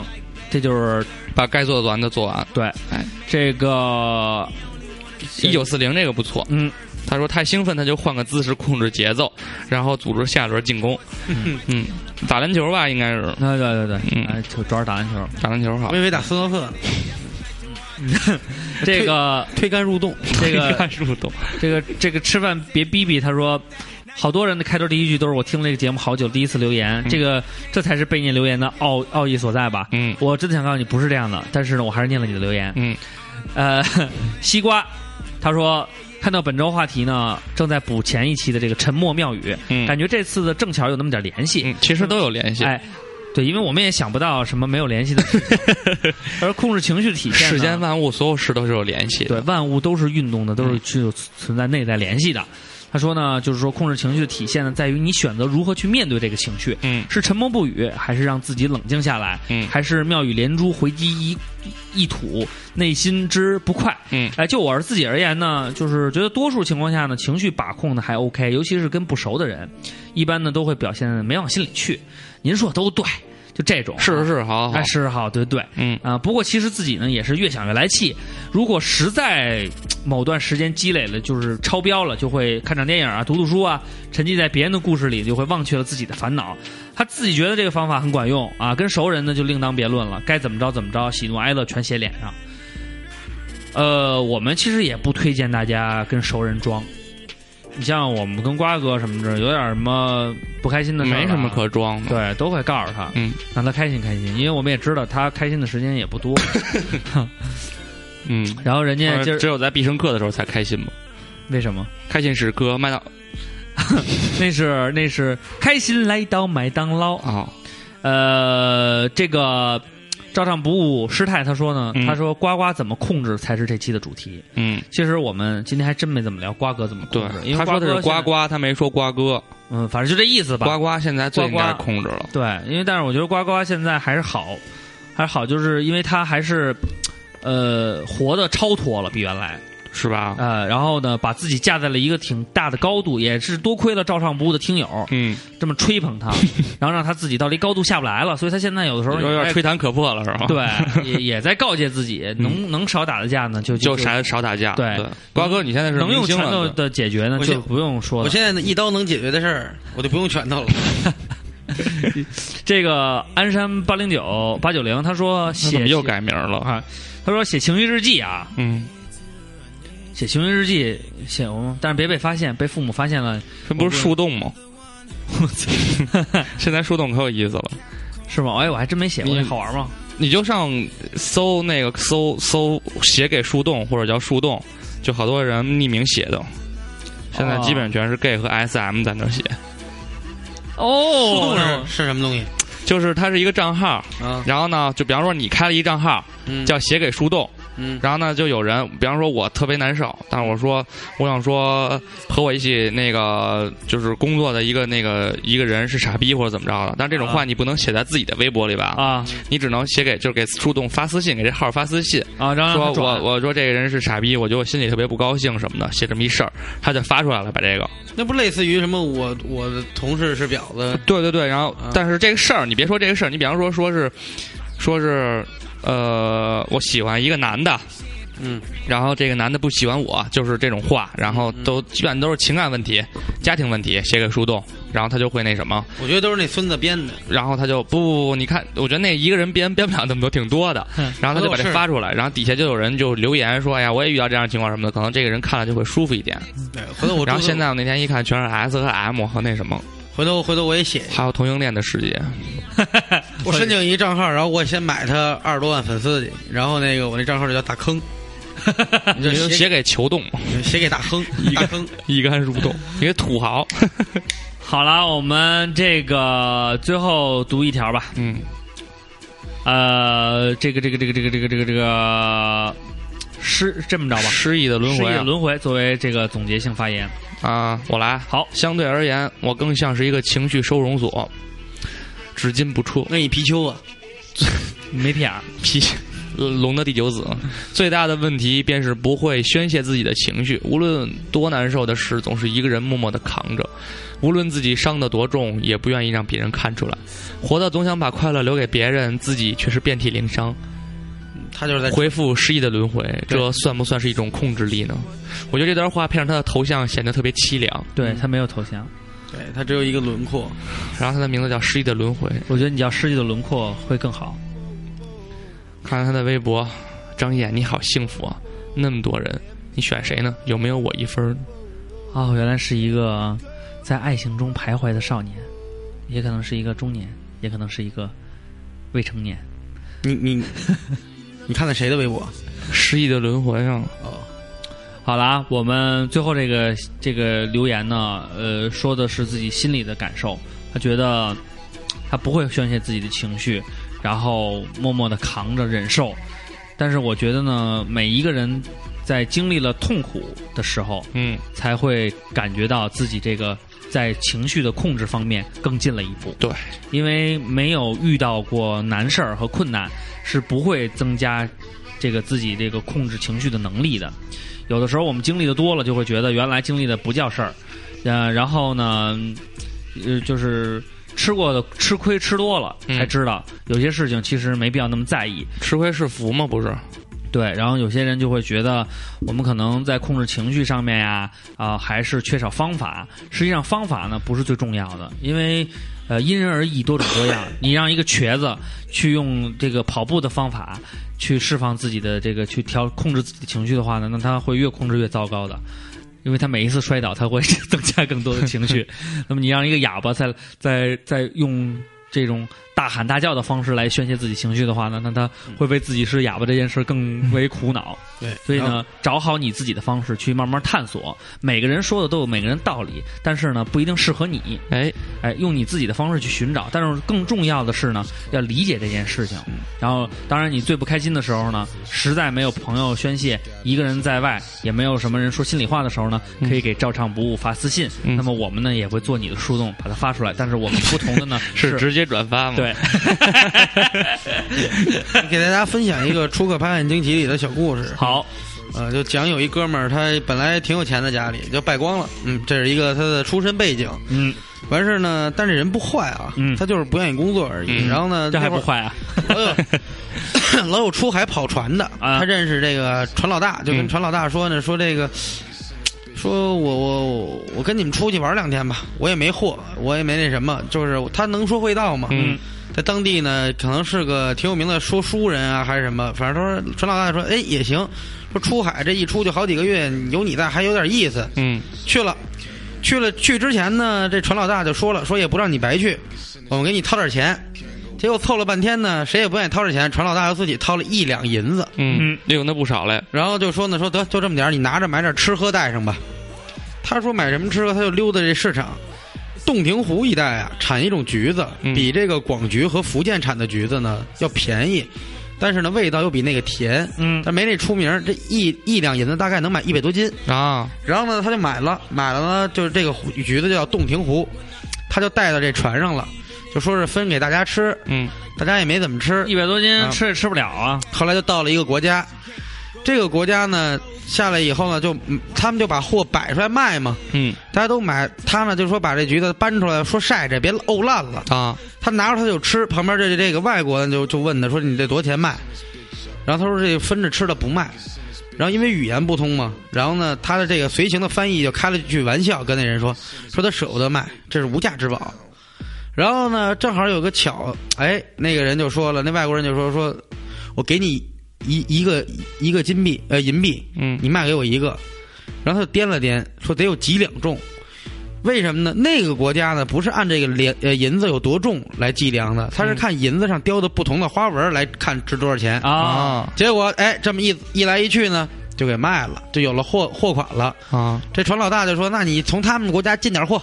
这就是把该做的完的做完。对，哎，这个一九四零这个不错，嗯。他说太兴奋，他就换个姿势控制节奏，然后组织下轮进攻。嗯，打篮球吧，应该是啊，对对对，嗯哎，就主要是打篮球。打篮球好我。以为打斯诺克，这个推 杆入洞。这个看入洞，这个这个吃饭别逼逼，他说。好多人的开头第一句都是我听了这个节目好久，第一次留言，这个这才是被念留言的奥奥义所在吧？嗯我真的想告诉你不是这样的，但是呢，我还是念了你的留言。嗯呃，西瓜，他说看到本周话题呢，正在补前一期的这个沉默妙语，嗯感觉这次的正巧有那么点联系。嗯，其实都有联系。哎，对，因为我们也想不到什么没有联系的事情，而控制情绪的体现，世间万物所有事都是有联系的。对，万物都是运动的，都是具有存在内在联系的。他说呢，就是说控制情绪的体现呢，在于你选择如何去面对这个情绪，嗯是沉默不语，还是让自己冷静下来，嗯还是妙语连珠回击一一吐内心之不快。嗯哎，就我自己而言呢，就是觉得多数情况下呢，情绪把控的还 OK，尤其是跟不熟的人，一般呢都会表现没往心里去。您说的都对，就这种是是是，好哎，。是好，对对，嗯啊，不过其实自己呢也是越想越来气。如果实在某段时间积累了，就是超标了，就会看场电影啊、读读书啊，沉浸在别人的故事里，就会忘却了自己的烦恼。他自己觉得这个方法很管用啊，跟熟人呢就另当别论了，该怎么着怎么着，喜怒哀乐全写脸上。呃，我们其实也不推荐大家跟熟人装。你像我们跟瓜哥什么的，有点什么不开心的事啊没什么可装的。对，都会告诉他，嗯让他开心开心，因为我们也知道他开心的时间也不多。嗯，然后人家只有在必胜客的时候才开心嘛。为什么？开心时刻麦当 那是那是开心来到麦当劳。啊，呃，这个照常不误师太他说呢，嗯他说呱呱怎么控制才是这期的主题。嗯，其实我们今天还真没怎么聊瓜哥怎么控制，因为他说的是呱呱，他没说瓜哥。嗯，反正就这意思吧。呱呱现在最应该控制了。对，因为但是我觉得呱呱现在还是好，还是好，就是因为他还是呃活的超脱了，比原来。是吧？呃，然后呢，把自己架在了一个挺大的高度，也是多亏了照上不误的听友嗯，这么吹捧他，然后让他自己到这高度下不来了，所以他现在有的时候有点吹弹可破了是吧？，对，也 也在告诫自己，能能少打的架呢，就就少少打架。对瓜哥，你现在是能用拳头。的解决呢，就不用说了。我现在呢，一刀能解决的事儿，我就不用拳头了。这个鞍山八零九八九零，他说写又改名了？啊？他说写情绪日记啊，嗯，写行为日记写我，但是别被发现，被父母发现了这不是树洞吗？现在树洞可有意思了。是吗？哎，我还真没写过，好玩吗？你就上搜那个搜搜写给树洞或者叫树洞，就好多人匿名写的。现在基本全是 gay 和 SM 在那写。哦，树哦洞是是什么东西就是它是一个账号，啊？然后呢，就比方说你开了一账号嗯，叫写给树洞，嗯。然后呢，就有人，比方说我特别难受，但是我说我想说和我一起那个就是工作的一个那个一个人是傻逼或者怎么着的，但这种话你不能写在自己的微博里吧？啊。你只能写给就是给树洞发私信，给这号发私信，啊，然后说我我说这个人是傻逼，我觉得我心里特别不高兴什么的，写这么一事儿，他就发出来了，把这个。那不类似于什么我我的同事是婊子，对对对，然后啊。但是这个事儿你别说这个事儿，你比方说说是说是呃我喜欢一个男的，嗯然后这个男的不喜欢我，就是这种话，然后都基本都是情感问题、家庭问题，写给树洞，然后他就会那什么，我觉得都是那孙子编的。然后他就不不不，你看，我觉得那一个人编编不了那么多，挺多的，然后他就把这发出来，然后底下就有人就留言说，哎呀，我也遇到这样的情况什么的，可能这个人看了就会舒服一点。对，回头我然后现在我那天一看，全是 S 和 M 和那什么，回头回头我也写，还有同性恋的世界。我申请一账号，然后我先买他二十多万粉丝去，然后那个我那账号就叫大坑，你就写你就写给球洞，写给大坑，大坑。一竿入洞，一个土豪。好了，我们这个最后读一条吧。嗯，呃，这个这个这个这个这个这个这个失这么着吧，失意的轮回啊的轮回作为这个总结性发言。啊！我来。好，相对而言，我更像是一个情绪收容所，只进不出。那你貔貅啊？没屁眼儿，脾呃龙的第九子，最大的问题便是不会宣泄自己的情绪，无论多难受的事，总是一个人默默的扛着。无论自己伤得多重，也不愿意让别人看出来。活的总想把快乐留给别人，自己却是遍体鳞伤。他就是在回复失忆的轮回，这算不算是一种控制力呢？我觉得这段话配上他的头像，显得特别凄凉。对他没有头像。对他只有一个轮廓。然后他的名字叫失忆的轮回。我觉得你叫失忆的轮廓会更好。看看他的微博，张燕你好幸福啊！那么多人，你选谁呢？有没有我一分呢？哦，原来是一个在爱情中徘徊的少年，也可能是一个中年，也可能是一个未成年。你你你看的谁的微博？失忆的轮回啊！哦，好了啊，我们最后这个这个留言呢，呃，说的是自己心里的感受。他觉得他不会宣泄自己的情绪，然后默默的扛着忍受。但是我觉得呢，每一个人在经历了痛苦的时候，嗯，才会感觉到自己这个在情绪的控制方面更进了一步。对，因为没有遇到过难事儿和困难，是不会增加这个自己这个控制情绪的能力的。有的时候我们经历的多了，就会觉得原来经历的不叫事儿，呃，然后呢，呃，就是吃过的吃亏吃多了，嗯才知道有些事情其实没必要那么在意。吃亏是福吗？不是，对，然后有些人就会觉得，我们可能在控制情绪上面呀，啊、还是缺少方法。实际上，方法呢不是最重要的，因为呃因人而异，多种多样。你让一个瘸子去用这个跑步的方法去释放自己的这个去调控制自己的情绪的话呢，那他会越控制越糟糕的。因为他每一次摔倒，他会 增加更多的情绪。那么你让一个哑巴在在在用这种大喊大叫的方式来宣泄自己情绪的话呢，那他会为自己是哑巴这件事更为苦恼。对，所以呢，找好你自己的方式去慢慢探索。每个人说的都有每个人道理，但是呢，不一定适合你。哎，哎，用你自己的方式去寻找。但是更重要的是呢，要理解这件事情。然后，当然你最不开心的时候呢，实在没有朋友宣泄，一个人在外也没有什么人说心里话的时候呢，可以给照唱不误发私信。嗯那么我们呢也会做你的树洞，把它发出来。但是我们不同的呢 是直接转发嘛？，对，给大家分享一个《出克拍案惊奇》里的小故事。好，呃，就讲有一哥们儿，他本来挺有钱的，家里就败光了。嗯，这是一个他的出身背景。嗯，完事儿呢，但是人不坏啊，嗯他就是不愿意工作而已。嗯然后呢，这还不坏啊？老有 老有出海跑船的，啊他认识这个船老大，就跟嗯船老大说呢，说这个，说我我我跟你们出去玩两天吧，我也没货，我也没那什么，就是他能说会道嘛。嗯，在当地呢，可能是个挺有名的说书人啊，还是什么，反正他说船老大说，哎也行，说出海这一出就好几个月，有你在还有点意思，嗯，去了。去了去之前呢，这船老大就说了，说也不让你白去，我们给你掏点钱。结果凑了半天呢，谁也不愿意掏这钱，船老大又自己掏了一两银子，嗯，领的不少嘞。然后就说呢，说得就这么点儿你拿着买点吃喝带上吧。他说买什么吃喝，他就溜达这市场。洞庭湖一带啊，产一种橘子，嗯比这个广橘和福建产的橘子呢要便宜，但是呢味道又比那个甜，嗯但没那出名。这一一两银子大概能买一百多斤。啊，然后呢，他就买了，买了呢，就是这个橘子就叫洞庭湖，他就带到这船上了，就说是分给大家吃，嗯大家也没怎么吃。一百多斤啊吃也吃不了啊。后来就到了一个国家，这个国家呢下来以后呢，就嗯他们就把货摆出来卖嘛，嗯大家都买。他呢就说把这橘子搬出来，说晒着别沤烂了。啊，他拿着他就吃，旁边这这个外国人就就问他说你这多少钱卖？然后他说这分着吃的不卖。然后因为语言不通嘛，然后呢，他的这个随行的翻译就开了句玩笑，跟那人说说他舍不得卖，这是无价之宝。然后呢，正好有个巧，哎，那个人就说了，那外国人就说说，我给你一一个一个金币呃银币，嗯你卖给我一个。然后他就掂了掂，说得有几两重。为什么呢？那个国家呢，不是按这个连呃银子有多重来计量的，它是看银子上雕的不同的花纹来看值多少钱。啊，结果哎，这么一一来一去呢，就给卖了，就有了货货款了。啊，这船老大就说：“那你从他们国家进点货，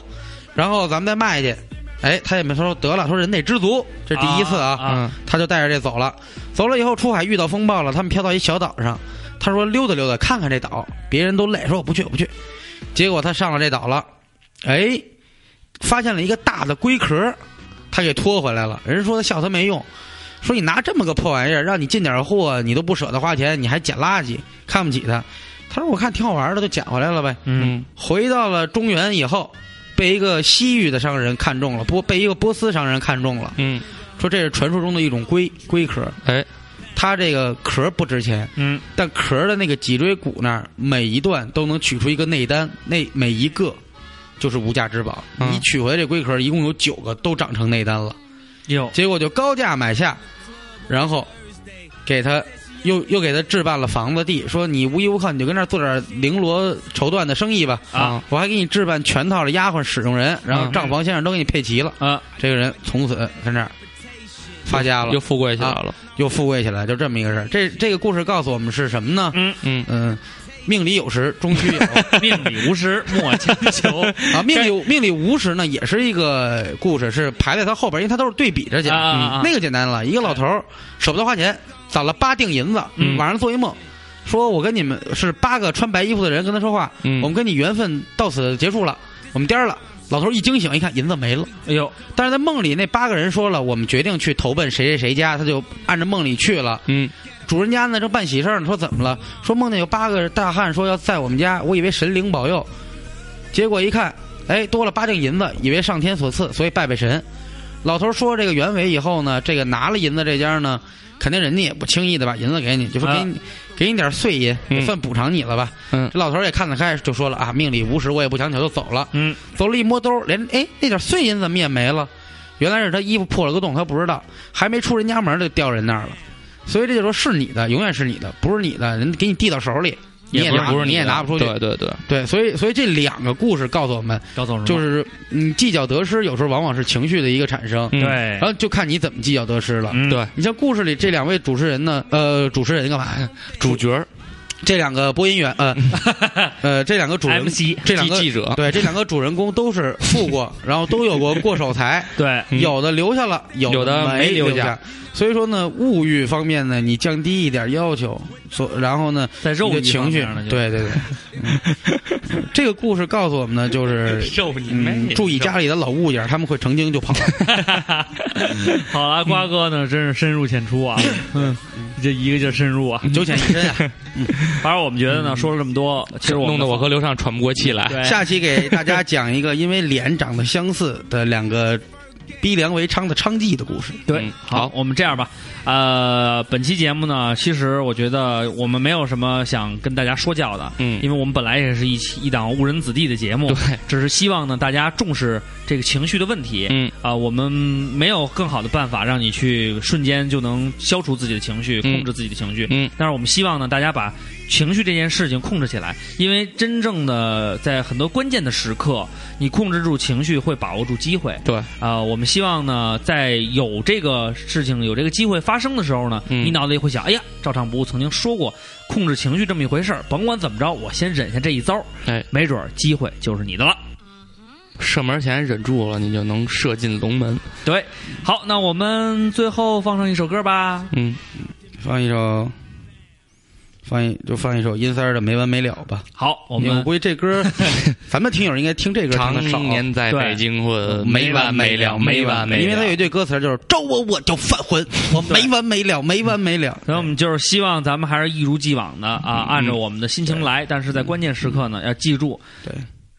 然后咱们再卖去。”哎，他也没说得了，说人得知足，这第一次啊，啊啊他就带着这走了。走了以后出海遇到风暴了，他们飘到一小岛上，他说溜达溜达看看这岛，别人都累，说我不去我不去。结果他上了这岛了，哎，发现了一个大的龟壳，他给拖回来了。人说他笑他没用，说你拿这么个破玩意儿，让你进点货，你都不舍得花钱，你还捡垃圾，看不起他。他说我看挺好玩的，就捡回来了呗。嗯回到了中原以后，被一个西域的商人看中了，波被一个波斯商人看中了，嗯，说这是传说中的一种龟龟壳，哎，它这个壳不值钱，嗯。但壳的那个脊椎骨那儿每一段都能取出一个内丹，那每一个就是无价之宝。嗯。你取回来这龟壳一共有九个，都长成内丹了，哟结果就高价买下，然后给他。又又给他置办了房子地，说你无依无靠，你就跟那儿做点绫罗绸缎的生意吧。啊我还给你置办全套的丫鬟使用人，然后嗯账房先生都给你配齐了。啊这个人从此跟这儿发家了，又富贵起来了。又富贵起来，就这么一个事儿。这这个故事告诉我们是什么呢？嗯嗯嗯，命里有时终须有 命里无时莫强求啊，命里命里无时呢，也是一个故事，是排在他后边，因为他都是对比着讲。啊啊啊那个简单了，一个老头儿舍不得花钱，攒了八锭银子，嗯晚上做一梦，说我跟你们是八个穿白衣服的人跟他说话，嗯我们跟你缘分到此结束了，我们颠儿了。老头一惊醒，一看银子没了。哎呦但是在梦里，那八个人说了，我们决定去投奔谁谁谁家，他就按着梦里去了。嗯主人家呢正办喜事儿呢，说怎么了？说梦见有八个大汉说要在我们家，我以为神灵保佑，结果一看，哎，多了八锭银子，以为上天所赐，所以拜拜神。老头说这个原委以后呢，这个拿了银子这家呢，肯定人家也不轻易的把银子给你，就说给你、给你点碎银，嗯也算补偿你了吧。嗯这老头也看得开，就说了啊，命里无时，我也不强求，就走了。嗯走了一摸兜，连哎那点碎银怎么也没了？原来是他衣服破了个洞，他不知道，还没出人家门就掉人那儿了。所以这就说是你的，永远是你的，不是你的，人给你递到手里，你也拿你也不是不是的拿不出去。对对对，对，所以所以这两个故事告诉我们，就是你，计较得失有时候往往是情绪的一个产生，嗯对然后就看你怎么计较得失了。嗯对你像故事里这两位主持人呢，呃，主持人干嘛呀？主角儿这两个播音员，呃 呃，这两个主人 MC 这两个记记者对，这两个主人公都是富过，然后都有过过手财，对嗯有的留下了，有有的没没留下下。所以说呢，物欲方面呢，你降低一点要求，所然后呢，在肉的情绪对对对。嗯 这个故事告诉我们呢，就是 受你嗯，注意家里的老物件，他们会成精就跑。好了，瓜哥呢，真是深入浅出啊，嗯，这一个劲深入啊。九浅一深啊！反正我们觉得呢，说了这么多，其实我弄得我和刘畅喘不过气来。对下期给大家讲一个因为脸长得相似的两个逼良为娼的娼妓的故事。对嗯，好好，我们这样吧，呃，本期节目呢，其实我觉得我们没有什么想跟大家说教的，嗯。因为我们本来也是一期一档误人子弟的节目，对，只是希望呢大家重视这个情绪的问题，嗯。啊、我们没有更好的办法让你去瞬间就能消除自己的情绪，嗯。控制自己的情绪，嗯。但是我们希望呢大家把情绪这件事情控制起来，因为真正的在很多关键的时刻，你控制住情绪会把握住机会，对，啊、我们希望呢，在有这个事情、有这个机会发生的时候呢，嗯你脑子里会想：哎呀，赵尚不曾经说过控制情绪这么一回事儿，甭管怎么着，我先忍下这一遭，哎，没准儿机会就是你的了。射门前忍住了，你就能射进龙门。对，好，那我们最后放上一首歌吧。嗯，放一首，放一就放一首阴三儿的没完没了吧。好，我们我们估计这歌，咱们听友应该听这歌听的少。年在北京混，没完没了，没完没了。因为他有一句歌词就是“招我我就犯浑，我没完没了，没完没了所以我们就是希望咱们还是一如既往的啊，按照我们的心情来，但是在关键时刻呢，要记住，”。对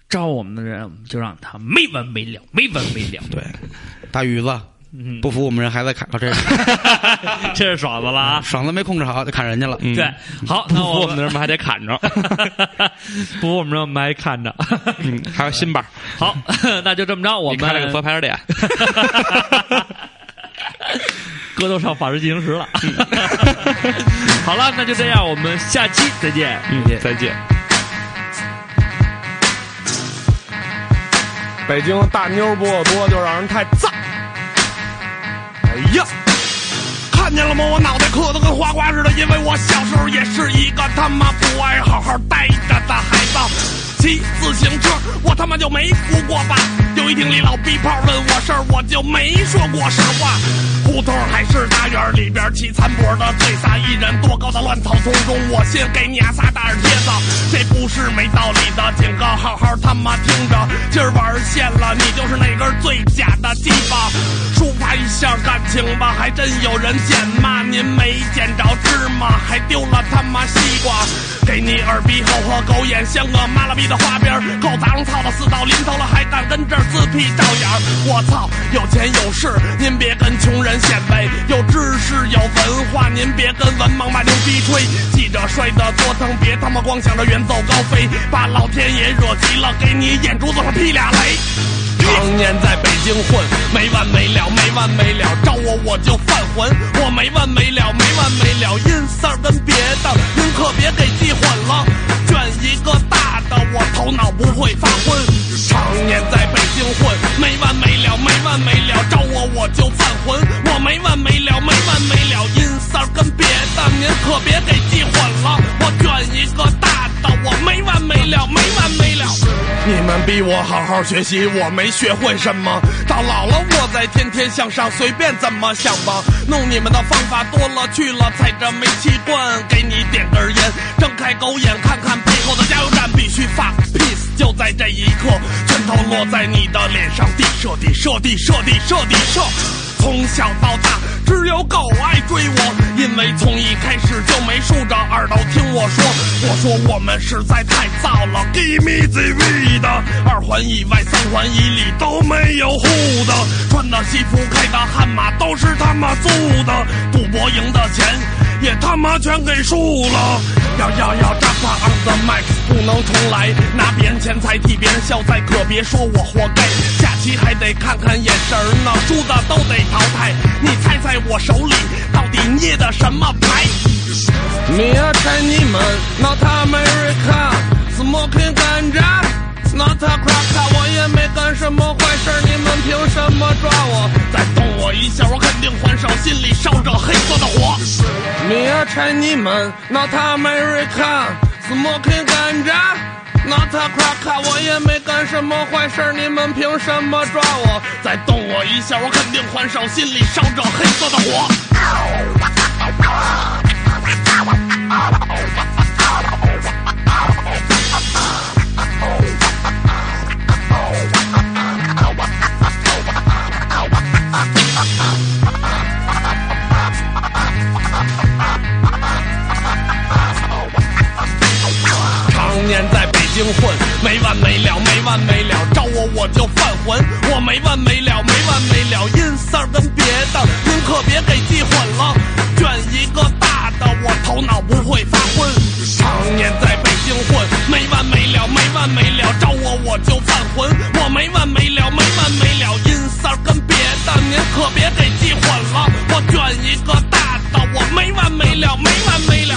招我们的人，我们就让他没完没了，没完没了。对，大鱼子嗯，不服我们人还在砍，这 是这是爽子了啊！爽子没控制好就砍人家了。嗯对，好，那我们的人们还得砍着。不服我们人我们还看着。嗯，还有新板，好，那就这么着，我们你开了个佛牌店。哥都上法制进行时了。好了，那就这样，我们下期再见。嗯，再见。北京大妞不够多，就让人太赞。哎呀，看见了吗？我脑袋磕得跟花瓜似的，因为我小时候也是一个他妈不爱好好待着的孩子。骑自行车，我他妈就没扶过吧？有一天李老逼炮问我事儿，我就没说过实话。胡同还是大院里边骑残坡的醉撒一人，多高的乱草丛中，我先给你仨大耳贴子。这不是没道理的警告，好好他妈听着，今儿玩线了，你就是那根最假的鸡巴。抒发一下感情吧，还真有人捡骂您没捡着芝麻，还丢了他妈西瓜。给你耳鼻喉和狗眼，像个妈了逼的花边狗，杂种操到死到临头了，还敢跟这儿自闭照眼。我操，有钱有势，您别跟穷人显摆；有知识有文化，您别跟文盲把牛逼吹。记者摔得多疼，别他妈光想着远走高飞，把老天爷惹急了，给你眼珠子上劈俩雷。常年在北京混，没完没了，没完没了，招我我就犯浑，我没完没了，没完没了，阴丝儿跟别的，您可别给记混了，卷一个大的，我头脑不会发昏。常年在北京混，没完没了，没完没了，招我我就犯浑，我没完没了，没完没了，阴丝儿跟别的，您可别给记混了，我卷一个大的，我没完没了，没完没了。你们逼我好好学习，我没学会什么。到老了我再天天向上，随便怎么想吧。弄你们的方法多了去了，踩着煤气罐，给你点根烟，睁开狗眼看看背后的加油站，必须 fuck peace。就在这一刻，拳头落在你的脸上，地射地射地射地射地射。从小到大，只有狗爱追我，因为从一开始就没竖着耳朵听我说。我说我们实在太燥了，Give me the weed。二环以外、三环以里都没有户的，穿的西服、开的悍马都是他妈租的，赌博赢的钱也他妈全给输了。要要要，扎巴 on the mic 不能重来，拿别人钱财替别人消灾，可别说我活该。下棋还得看看眼神呢，输的都得淘汰。你猜猜我手里到底捏的什么牌？Me a Chinese, not America, not a crack。我也没干什么坏事儿，你们凭什么抓我？再动我一下，我肯定还手，心里烧着黑色的火。Me a Chinese, not America, smoking ganja。Not a crack，我也没干什么坏事儿，你们凭什么抓我？再动我一下，我肯定还手，心里烧着黑色的火。没完没了，没完没了。招我我就犯浑，我没完没了，没完没了。阴色跟别的，您可别给记混了。卷一个大的，我头脑不会发昏。常年在北京混，没完没了，没完没了。招我我就犯浑，我没完没了，没完没了。阴色跟别的，您可别给记混了。我卷一个大的，我没完没了，没完没了。